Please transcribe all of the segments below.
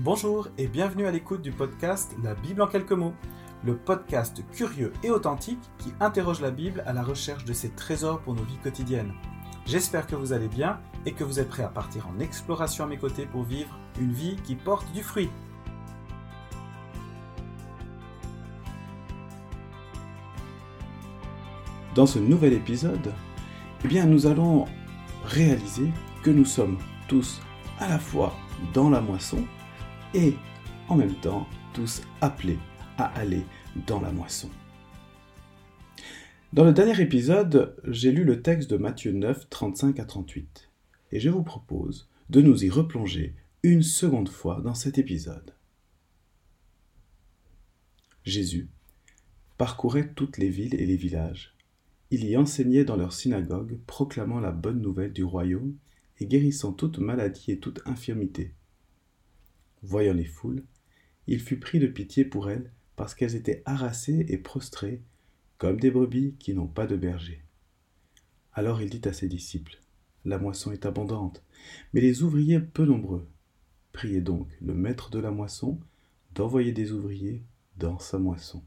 Bonjour et bienvenue à l'écoute du podcast La Bible en quelques mots, le podcast curieux et authentique qui interroge la Bible à la recherche de ses trésors pour nos vies quotidiennes. J'espère que vous allez bien et que vous êtes prêts à partir en exploration à mes côtés pour vivre une vie qui porte du fruit. Dans ce nouvel épisode, eh bien, nous allons réaliser que nous sommes tous à la fois dans la moisson et en même temps tous appelés à aller dans la moisson. Dans le dernier épisode, j'ai lu le texte de Matthieu 9, 35 à 38, et je vous propose de nous y replonger une seconde fois dans cet épisode. Jésus parcourait toutes les villes et les villages. Il y enseignait dans leurs synagogues, proclamant la bonne nouvelle du royaume et guérissant toute maladie et toute infirmité. Voyant les foules, il fut pris de pitié pour elles parce qu'elles étaient harassées et prostrées comme des brebis qui n'ont pas de berger. Alors il dit à ses disciples, La moisson est abondante, mais les ouvriers peu nombreux. Priez donc le maître de la moisson d'envoyer des ouvriers dans sa moisson.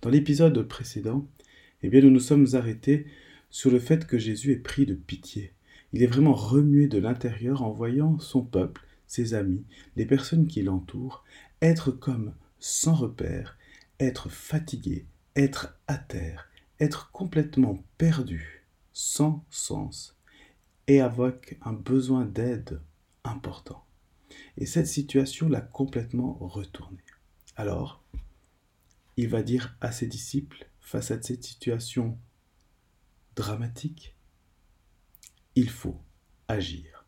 Dans l'épisode précédent, eh bien, nous nous sommes arrêtés sur le fait que Jésus est pris de pitié. Il est vraiment remué de l'intérieur en voyant son peuple, ses amis, les personnes qui l'entourent, être comme sans repère, être fatigué, être à terre, être complètement perdu, sans sens, et avec un besoin d'aide important. Et cette situation l'a complètement retourné. Alors, il va dire à ses disciples, face à cette situation dramatique, il faut agir.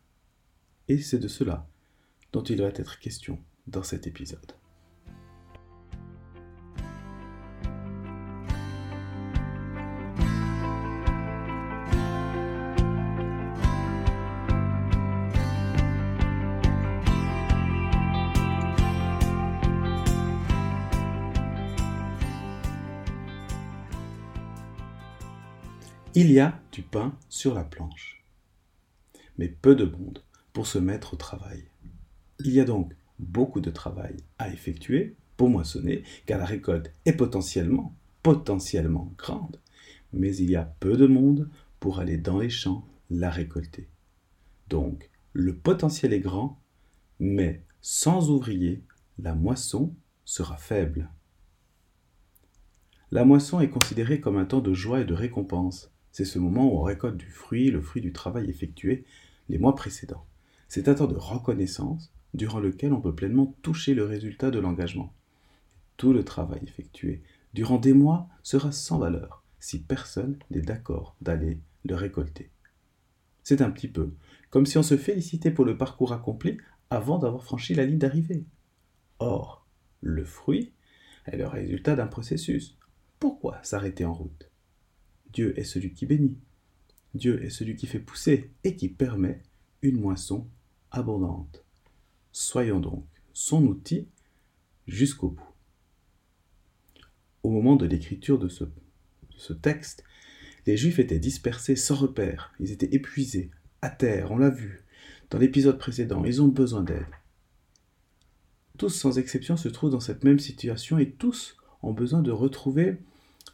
Et c'est de cela dont il va être question dans cet épisode. Il y a du pain sur la planche, mais peu de monde pour se mettre au travail. Il y a donc beaucoup de travail à effectuer pour moissonner, car la récolte est potentiellement, potentiellement grande, mais il y a peu de monde pour aller dans les champs la récolter. Donc, le potentiel est grand, mais sans ouvriers, la moisson sera faible. La moisson est considérée comme un temps de joie et de récompense, c'est ce moment où on récolte du fruit, le fruit du travail effectué les mois précédents. C'est un temps de reconnaissance durant lequel on peut pleinement toucher le résultat de l'engagement. Tout le travail effectué durant des mois sera sans valeur si personne n'est d'accord d'aller le récolter. C'est un petit peu comme si on se félicitait pour le parcours accompli avant d'avoir franchi la ligne d'arrivée. Or, le fruit est le résultat d'un processus. Pourquoi s'arrêter en route? Dieu est celui qui bénit. Dieu est celui qui fait pousser et qui permet une moisson abondante. Soyons donc son outil jusqu'au bout. Au moment de l'écriture de ce, texte, les Juifs étaient dispersés sans repère, ils étaient épuisés, à terre, on l'a vu. Dans l'épisode précédent, ils ont besoin d'aide. Tous sans exception se trouvent dans cette même situation et tous ont besoin de retrouver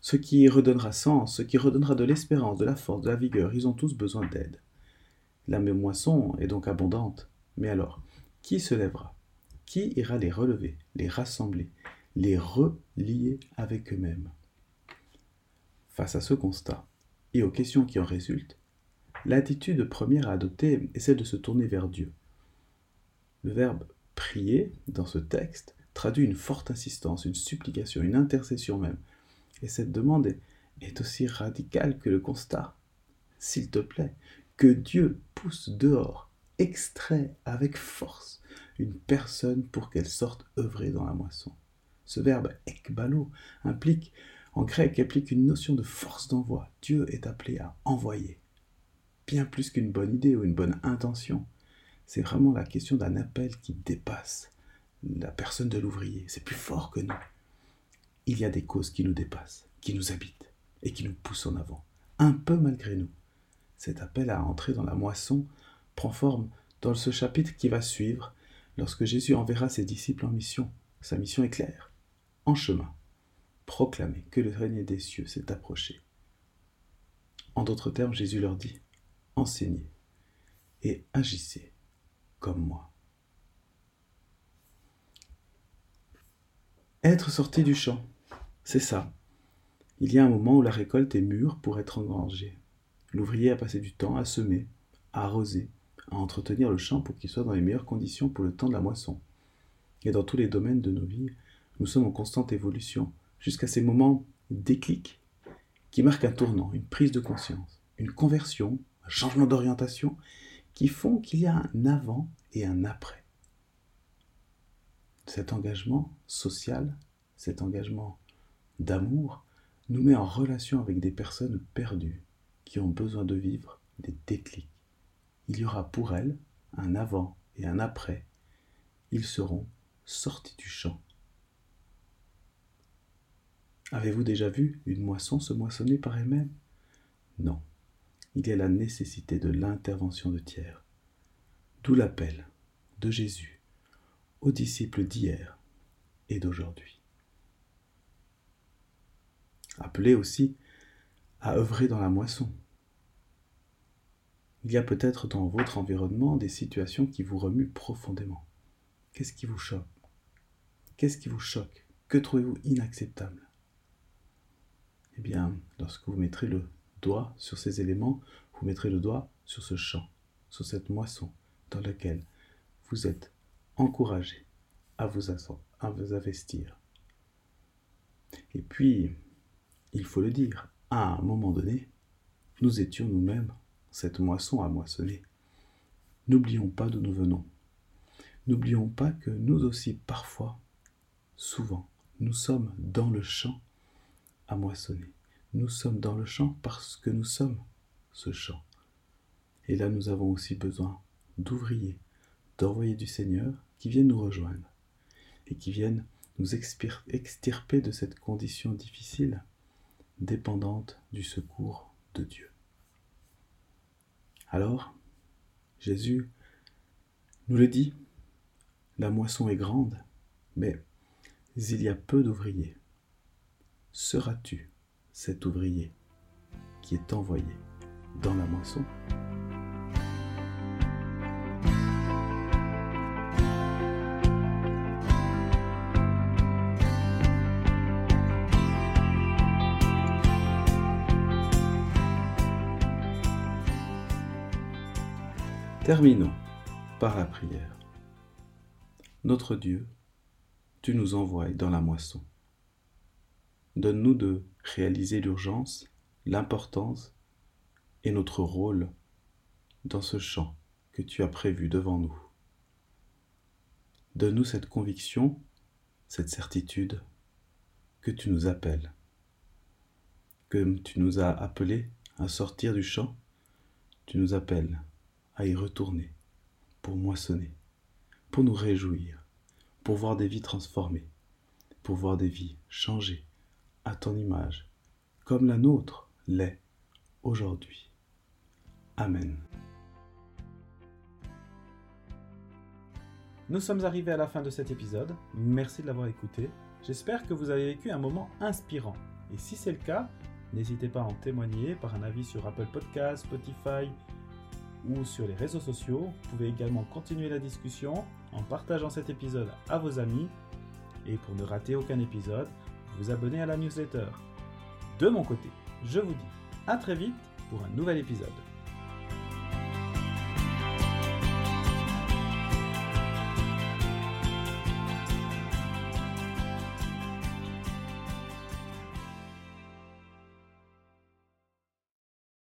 ce qui redonnera sens, ce qui redonnera de l'espérance, de la force, de la vigueur. Ils ont tous besoin d'aide. La même moisson est donc abondante. Mais alors, qui se lèvera? Qui ira les relever, les rassembler, les relier avec eux-mêmes? Face à ce constat et aux questions qui en résultent, l'attitude première à adopter est celle de se tourner vers Dieu. Le verbe prier dans ce texte traduit une forte insistance, une supplication, une intercession même, et cette demande est, aussi radicale que le constat. S'il te plaît, que Dieu pousse dehors, extrait avec force une personne pour qu'elle sorte œuvrer dans la moisson. Ce verbe ekbalo implique, en grec, implique une notion de force d'envoi. Dieu est appelé à envoyer. Bien plus qu'une bonne idée ou une bonne intention. C'est vraiment la question d'un appel qui dépasse la personne de l'ouvrier. C'est plus fort que nous il y a des causes qui nous dépassent, qui nous habitent et qui nous poussent en avant, un peu malgré nous. Cet appel à entrer dans la moisson prend forme dans ce chapitre qui va suivre, lorsque Jésus enverra ses disciples en mission. Sa mission est claire. En chemin, proclamer que le règne des cieux s'est approché. En d'autres termes, Jésus leur dit, enseignez et agissez comme moi. Être sorti du champ, c'est ça. Il y a un moment où la récolte est mûre pour être engrangée. L'ouvrier a passé du temps à semer, à arroser, à entretenir le champ pour qu'il soit dans les meilleures conditions pour le temps de la moisson. Et dans tous les domaines de nos vies, nous sommes en constante évolution, jusqu'à ces moments déclics qui marquent un tournant, une prise de conscience, une conversion, un changement d'orientation, qui font qu'il y a un avant et un après. Cet engagement social, cet engagement d'amour, nous met en relation avec des personnes perdues qui ont besoin de vivre des déclics. Il y aura pour elles un avant et un après. Ils seront sortis du champ. Avez-vous déjà vu une moisson se moissonner par elle-même? Non. Il y a la nécessité de l'intervention de tiers. D'où l'appel de Jésus aux disciples d'hier et d'aujourd'hui. Appelez aussi à œuvrer dans la moisson. Il y a peut-être dans votre environnement des situations qui vous remuent profondément. Qu'est-ce qui vous choque? Qu'est-ce qui vous choque? Que trouvez-vous inacceptable? Eh bien, lorsque vous mettrez le doigt sur ces éléments, vous mettrez le doigt sur ce champ, sur cette moisson dans laquelle vous êtes encouragé à vous investir. Et puis, il faut le dire, à un moment donné, nous étions nous-mêmes cette moisson à moissonner. N'oublions pas d'où nous venons. N'oublions pas que nous aussi, parfois, souvent, nous sommes dans le champ à moissonner. Nous sommes dans le champ parce que nous sommes ce champ. Et là, nous avons aussi besoin d'ouvriers, d'envoyés du Seigneur qui viennent nous rejoindre et qui viennent nous extirper de cette condition difficile dépendante du secours de Dieu. Alors, Jésus nous le dit, la moisson est grande, mais il y a peu d'ouvriers. Seras-tu cet ouvrier qui est envoyé dans la moisson? Terminons par la prière. Notre Dieu, tu nous envoies dans la moisson. Donne-nous de réaliser l'urgence, l'importance et notre rôle dans ce champ que tu as prévu devant nous. Donne-nous cette conviction, cette certitude que tu nous appelles, que tu nous as appelés à sortir du champ, tu nous appelles à y retourner, pour moissonner, pour nous réjouir, pour voir des vies transformées, pour voir des vies changées à ton image, comme la nôtre l'est aujourd'hui. Amen. Nous sommes arrivés à la fin de cet épisode. Merci de l'avoir écouté. J'espère que vous avez vécu un moment inspirant. Et si c'est le cas, n'hésitez pas à en témoigner par un avis sur Apple Podcasts, Spotify, ou sur les réseaux sociaux. Vous pouvez également continuer la discussion en partageant cet épisode à vos amis. Et pour ne rater aucun épisode, vous abonnez à la newsletter. De mon côté, je vous dis à très vite pour un nouvel épisode.